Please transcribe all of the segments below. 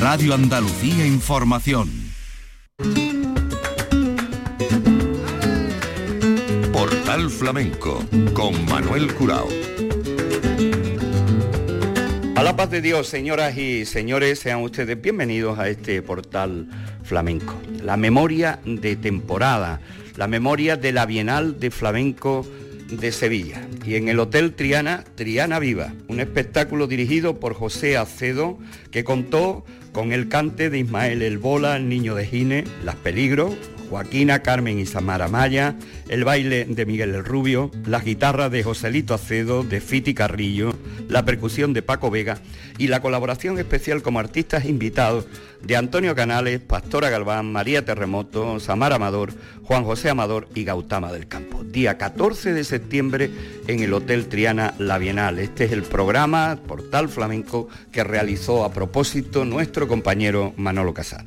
Radio Andalucía Información. Portal Flamenco con Manuel Curao. A la paz de Dios, señoras y señores, sean ustedes bienvenidos a este portal flamenco. La memoria de temporada, la memoria de la Bienal de Flamenco de Sevilla. Y en el Hotel Triana, Triana Viva, un espectáculo dirigido por José Acedo que contó con el cante de Ismael El Bola, el niño de Gine, Las Peligros, Joaquina, Carmen y Samara Maya, el baile de Miguel el Rubio, la guitarra de Joselito Acedo, de Fiti Carrillo, la percusión de Paco Vega y la colaboración especial como artistas invitados de Antonio Canales, Pastora Galván, María Terremoto, Samara Amador, Juan José Amador y Gautama del Campo. Día 14 de septiembre en el Hotel Triana La Bienal. Este es el programa Portal Flamenco que realizó a propósito nuestro compañero Manolo Casal.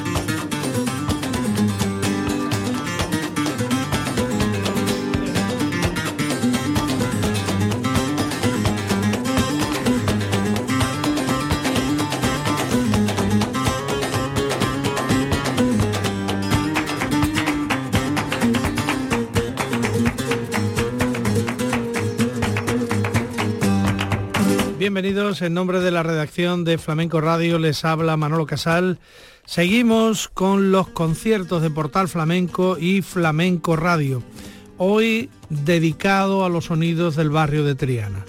Bienvenidos. En nombre de la redacción de Flamenco Radio les habla Manolo Casal. Seguimos con los conciertos de Portal Flamenco y Flamenco Radio. Hoy dedicado a los sonidos del barrio de Triana.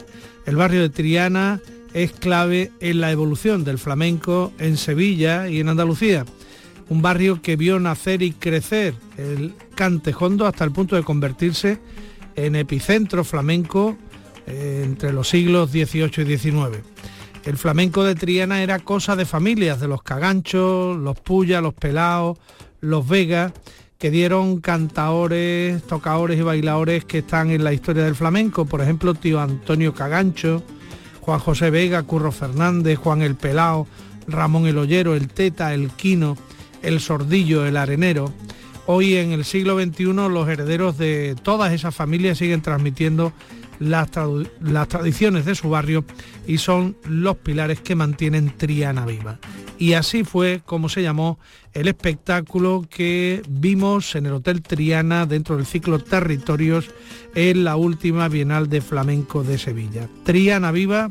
El barrio de Triana es clave en la evolución del flamenco en Sevilla y en Andalucía. Un barrio que vio nacer y crecer el cantejondo hasta el punto de convertirse en epicentro flamenco eh, entre los siglos XVIII y XIX. El flamenco de Triana era cosa de familias, de los caganchos, los puyas, los pelaos, los vegas, que dieron cantaores, tocadores y bailadores que están en la historia del flamenco, por ejemplo, tío Antonio Cagancho, Juan José Vega, Curro Fernández, Juan el Pelao, Ramón el Ollero, el Teta, el Quino, el Sordillo, el Arenero. Hoy en el siglo XXI los herederos de todas esas familias siguen transmitiendo las, tradiciones de su barrio y son los pilares que mantienen Triana viva. Y así fue como se llamó el espectáculo que vimos en el Hotel Triana dentro del ciclo Territorios en la última Bienal de Flamenco de Sevilla. Triana Viva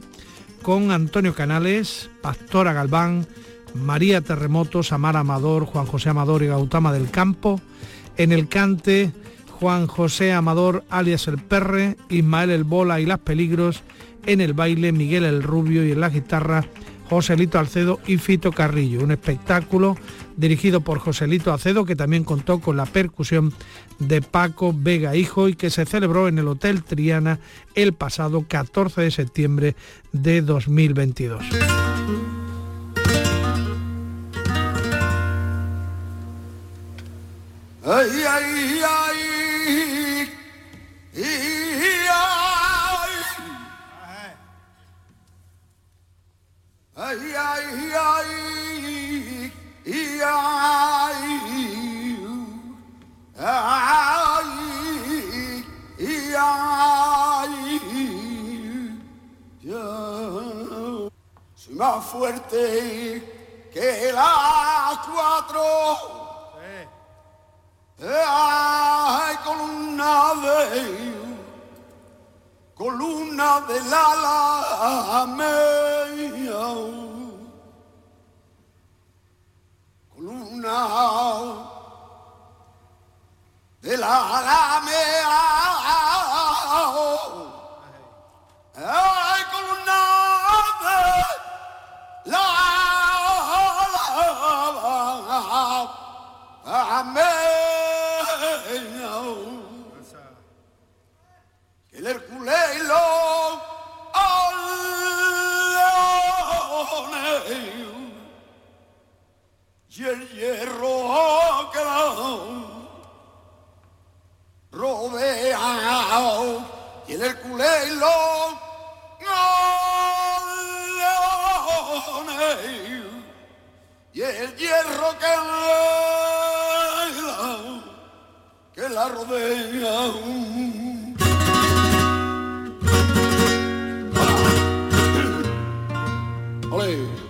con Antonio Canales, Pastora Galván, María Terremoto, Samara Amador, Juan José Amador y Gautama del Campo. En el cante Juan José Amador alias El Perre, Ismael El Bola y Las Peligros, en el baile Miguel El Rubio y en la guitarra Joselito Alcedo y Fito Carrillo. Un espectáculo dirigido por Joselito Alcedo que también contó con la percusión de Paco Vega Hijo y que se celebró en el Hotel Triana el pasado 14 de septiembre de 2022. ay, ay, soy más fuerte que las cuatro. Ay, columna de columna de la media, columna de la alamea, ay, columna de la alamea el Hércules y el hierro gran rodeado y el Herculeo y el hierro que la, que la rodea. Olé.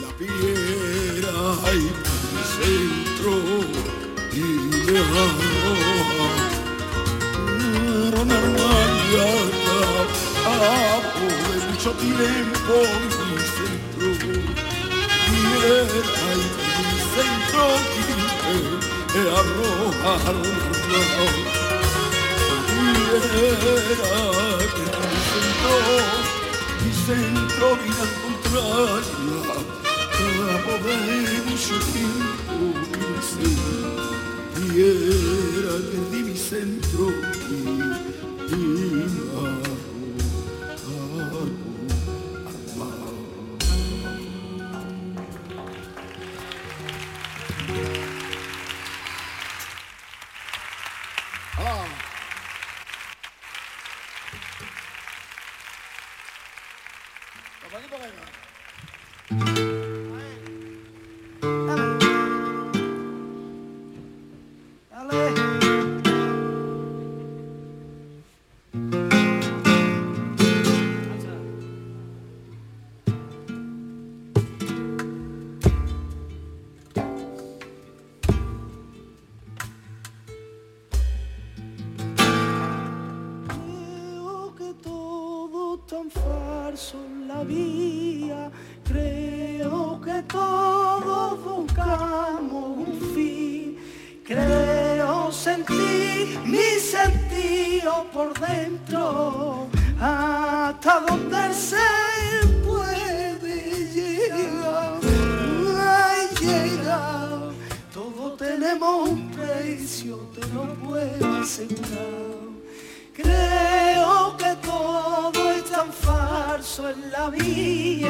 La piedra y mi centro y me arroja una hermana de mucho tiempo mi centro piedra y mi centro e arrojarlo y era que mi centro centro a cabo de mucho tiempo y era que di mi centro y, y en la vida.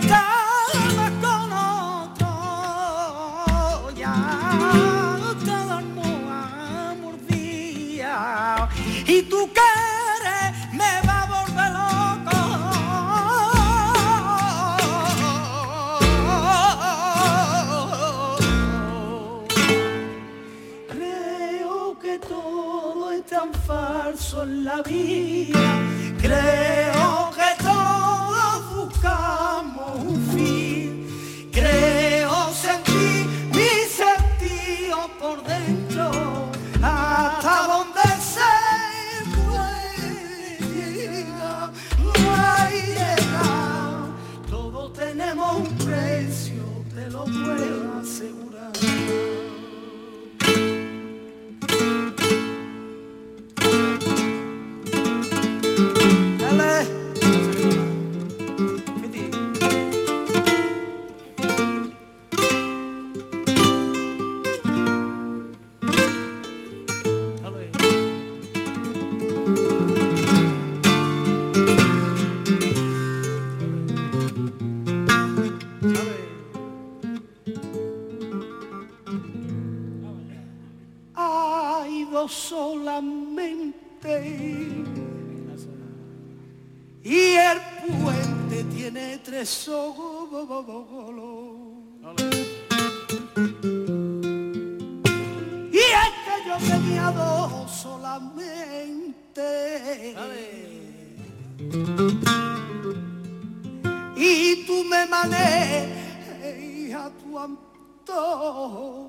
my God. Y es que yo tenía dos solamente. Y tú me manejas a tu antojo.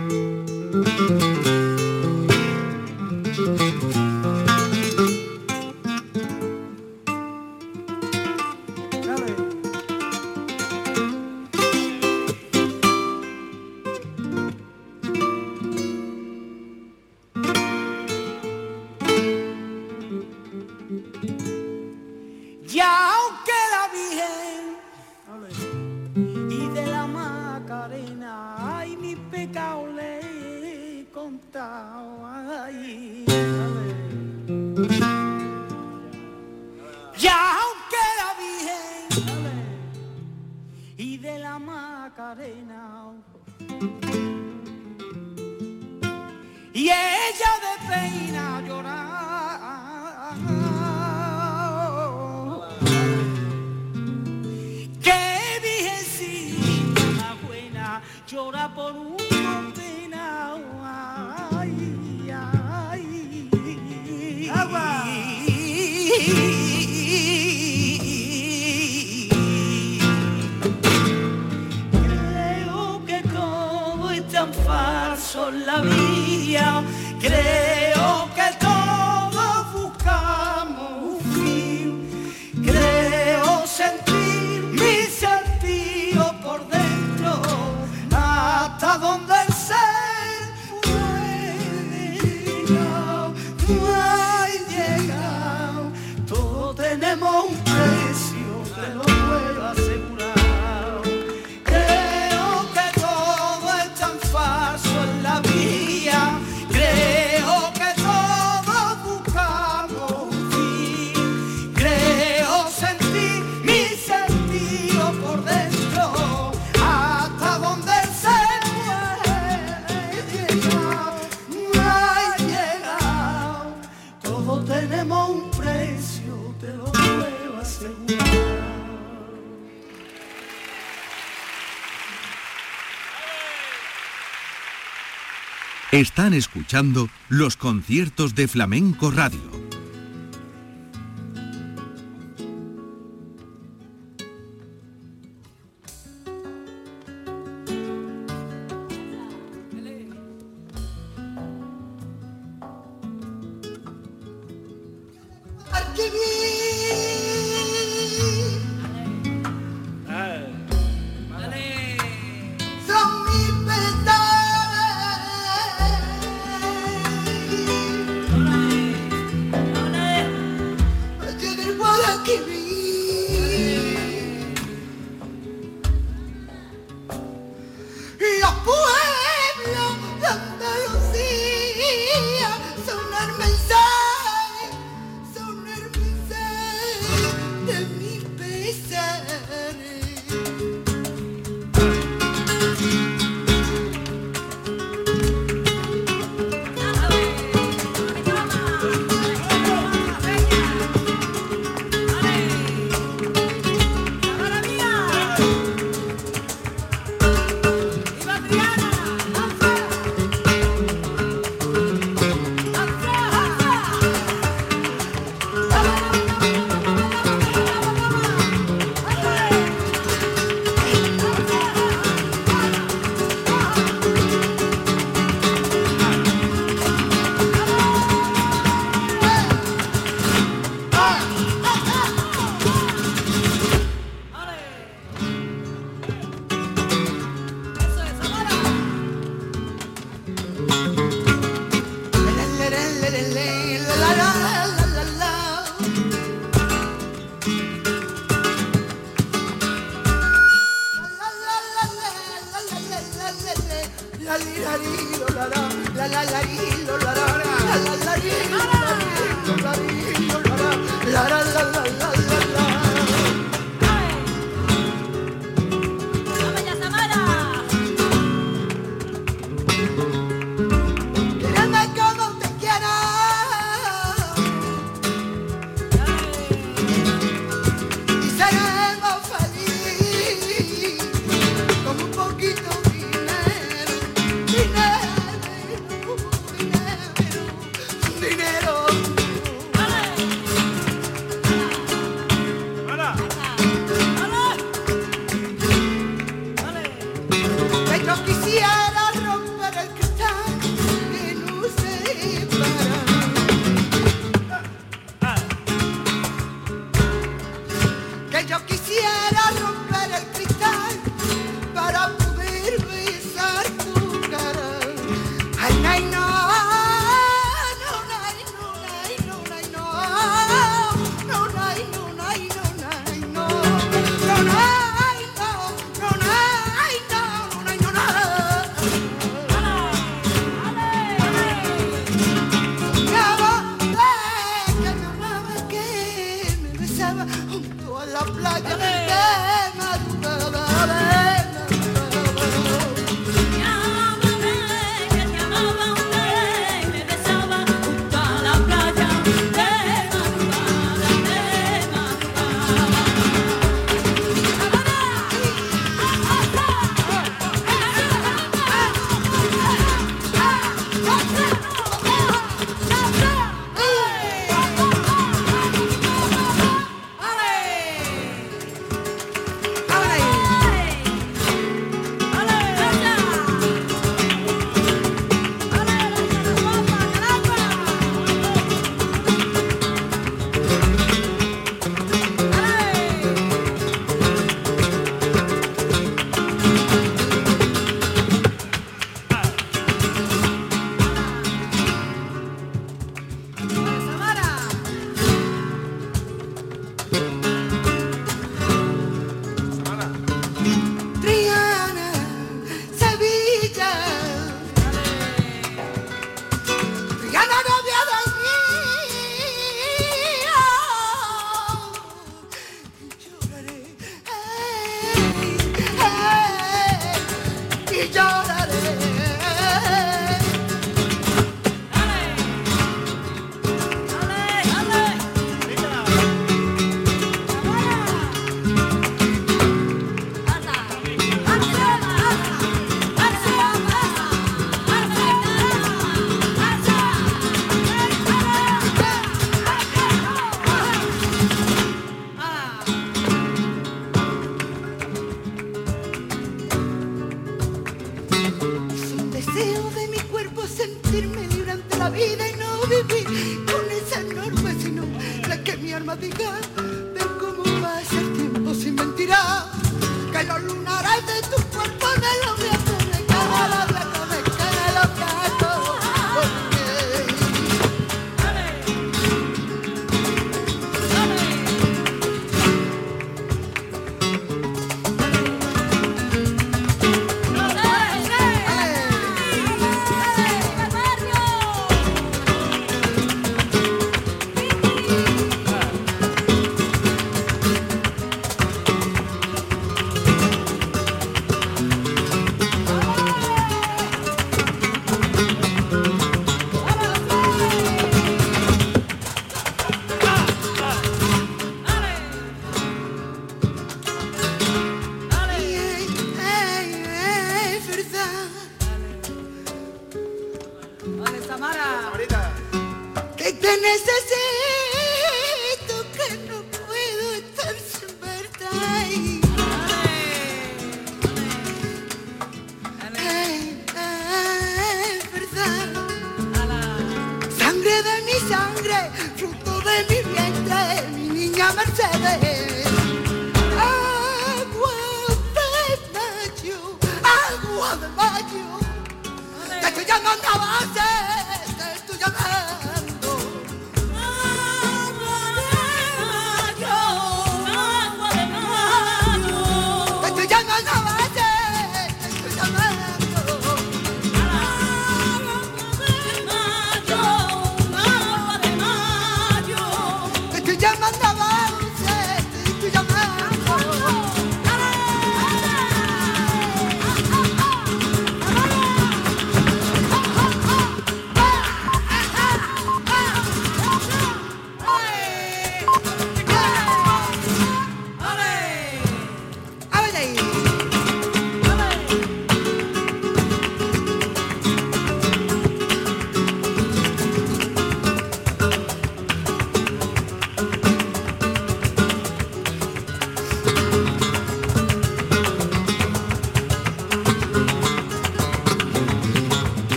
Están escuchando los conciertos de Flamenco Radio.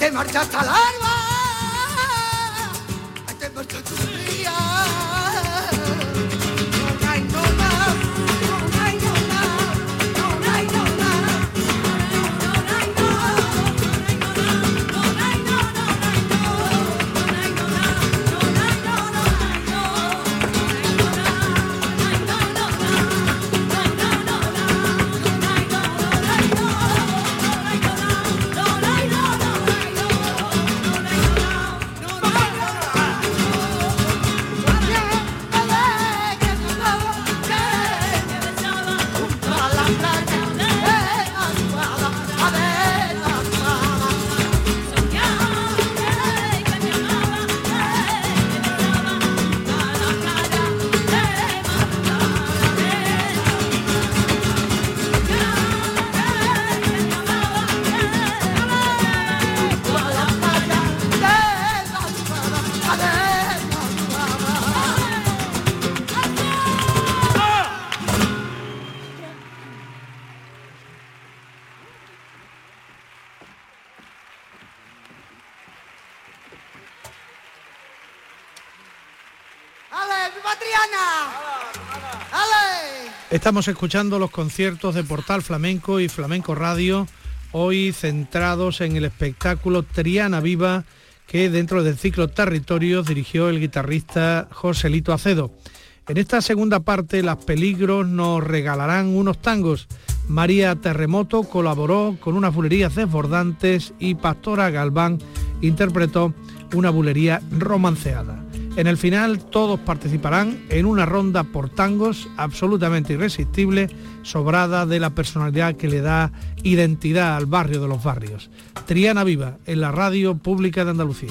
Te marchaste al alba, Estamos escuchando los conciertos de Portal Flamenco y Flamenco Radio, hoy centrados en el espectáculo Triana Viva que dentro del ciclo Territorios dirigió el guitarrista Joselito Acedo. En esta segunda parte, Las Peligros nos regalarán unos tangos. María Terremoto colaboró con unas bulerías desbordantes y Pastora Galván interpretó una bulería romanceada. En el final todos participarán en una ronda por tangos absolutamente irresistible, sobrada de la personalidad que le da identidad al barrio de los barrios. Triana Viva, en la radio pública de Andalucía.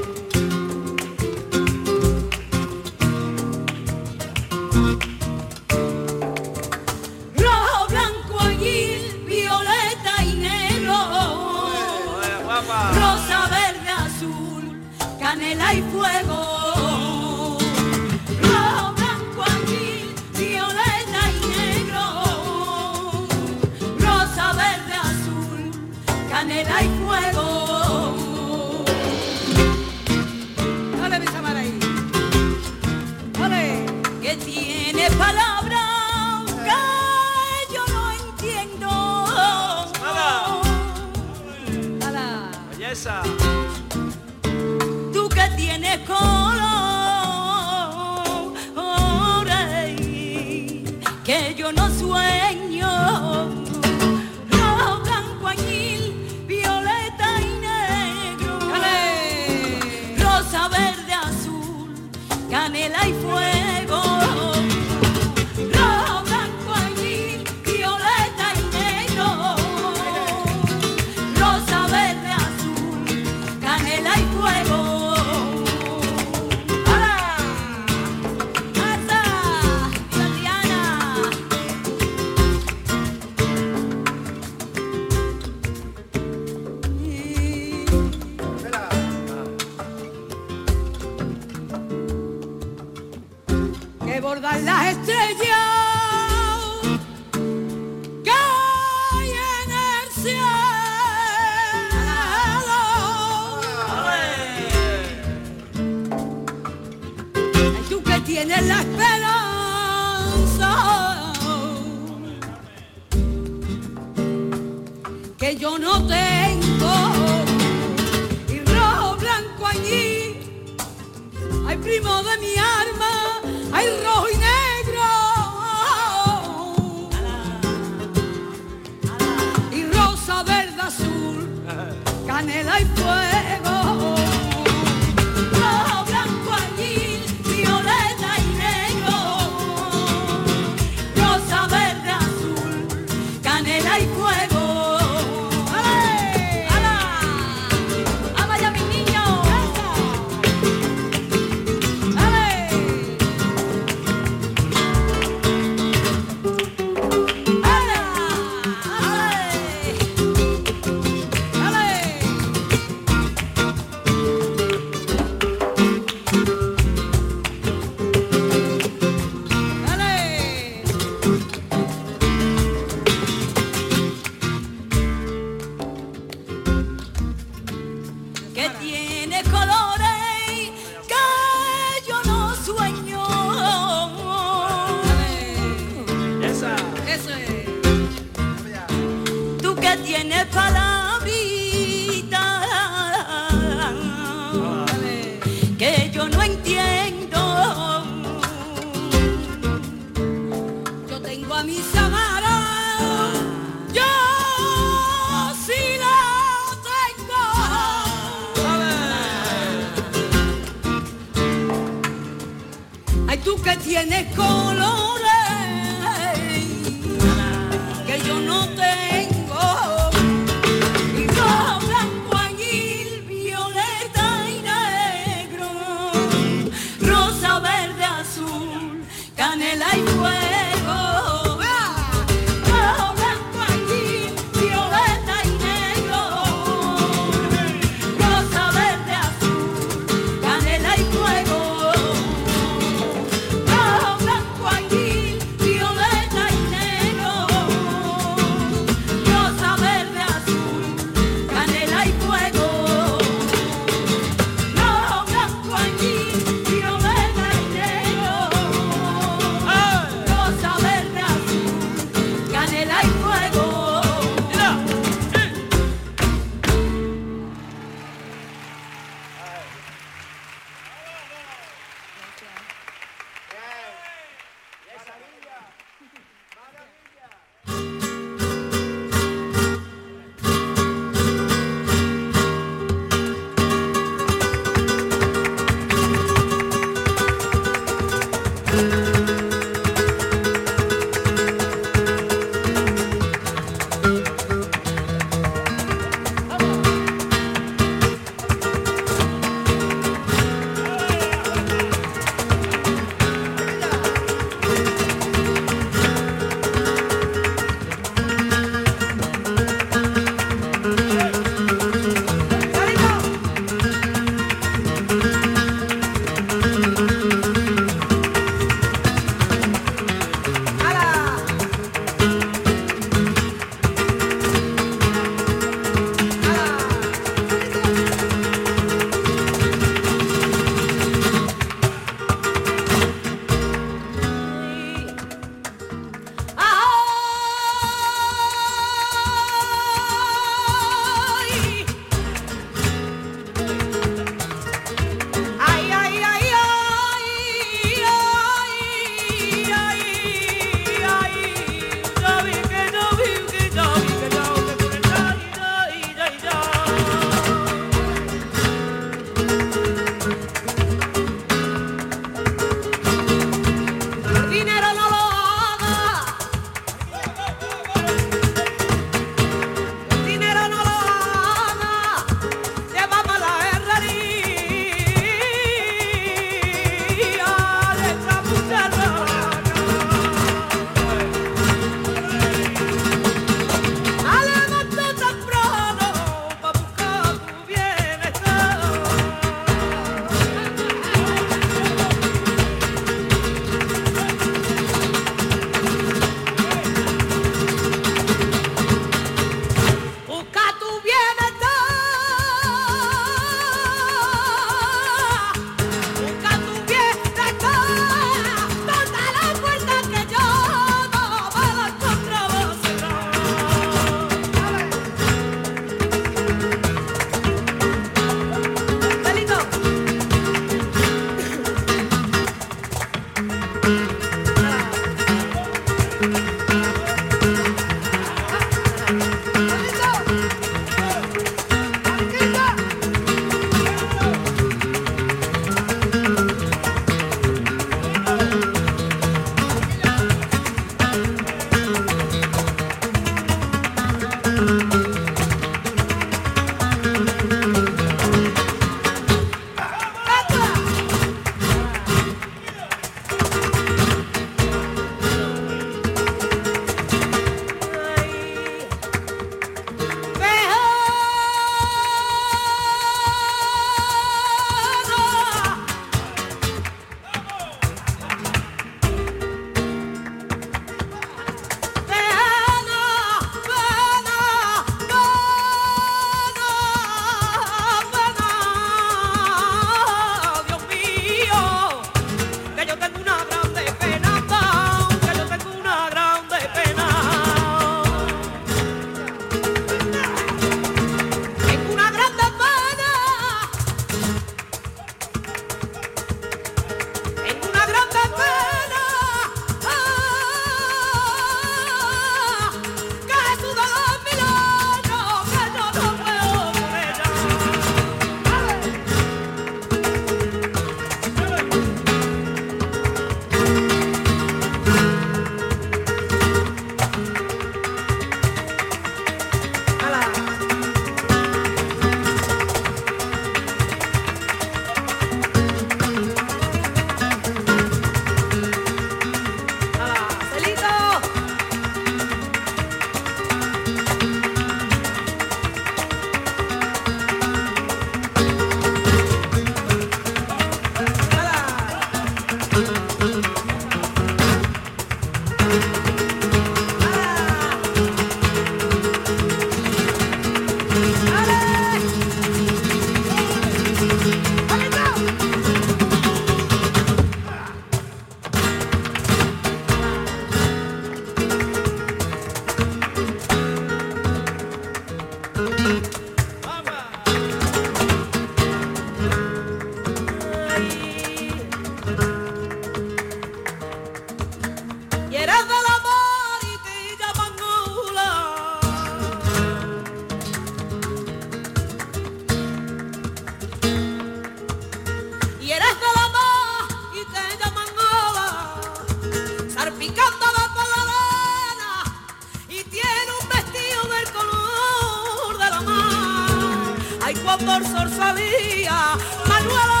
por Sorsalía. Manuela,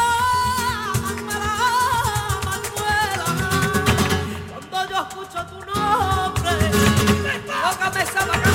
Manuela, Manuela, cuando yo escucho tu nombre, toca me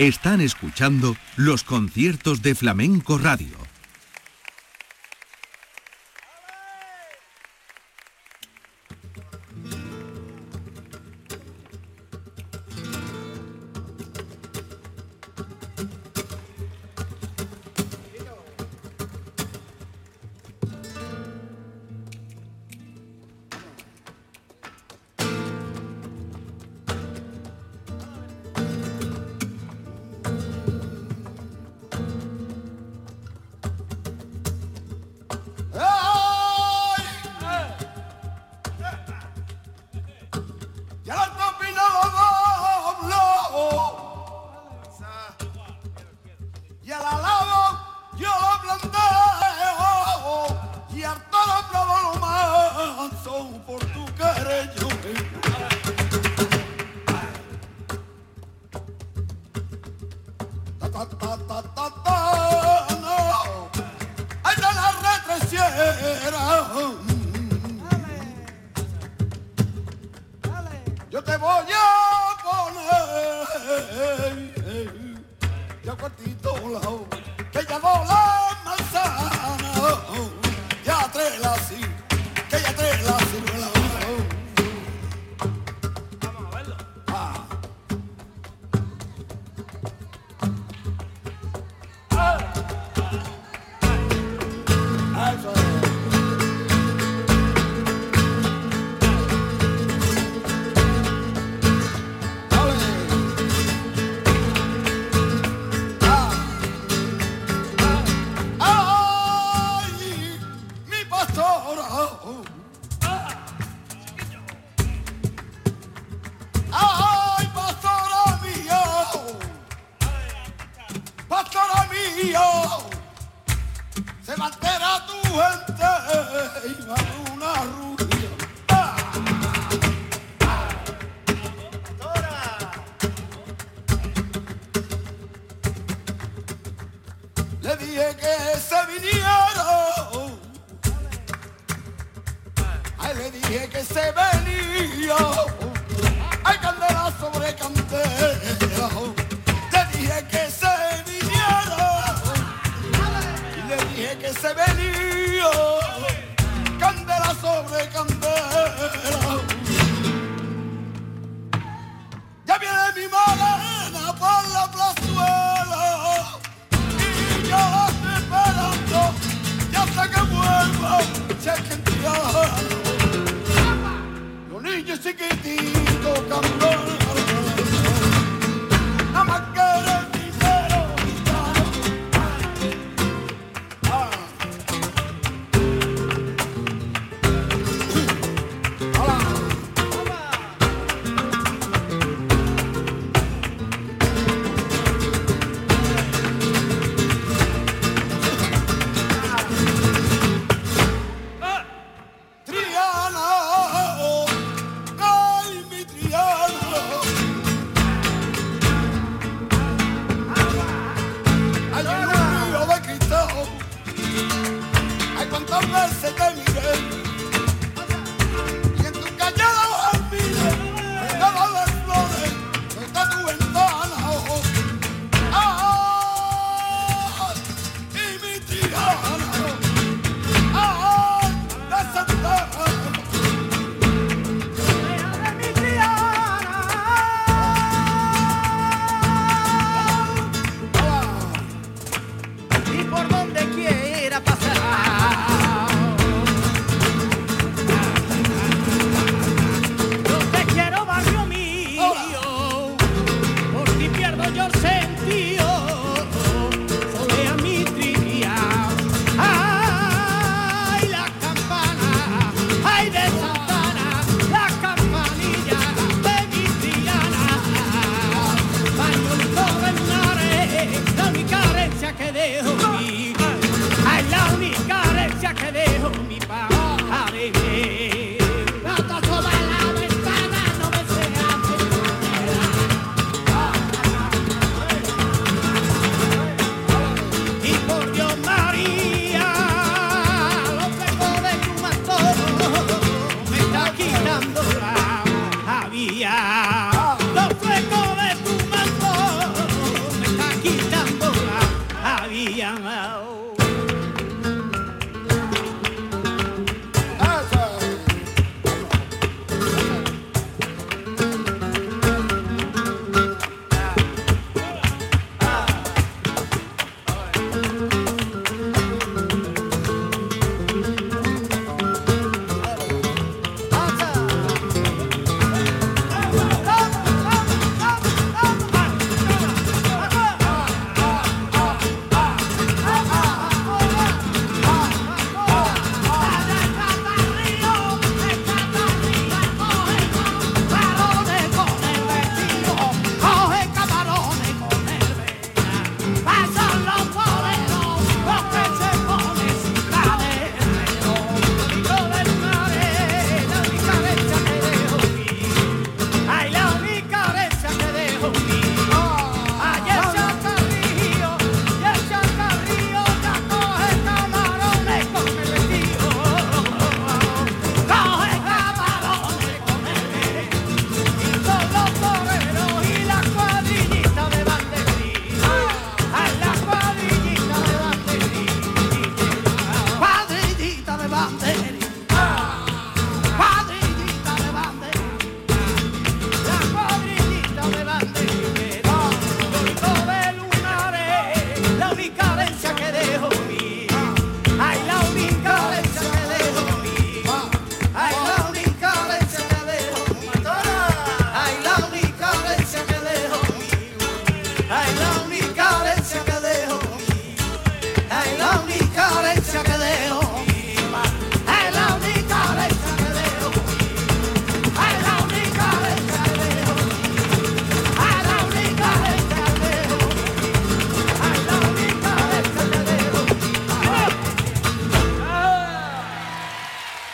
Están escuchando los conciertos de Flamenco Radio.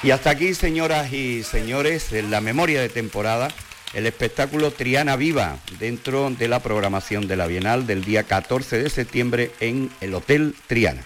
Y hasta aquí, señoras y señores, en la memoria de temporada, el espectáculo Triana Viva dentro de la programación de la Bienal del día 14 de septiembre en el Hotel Triana.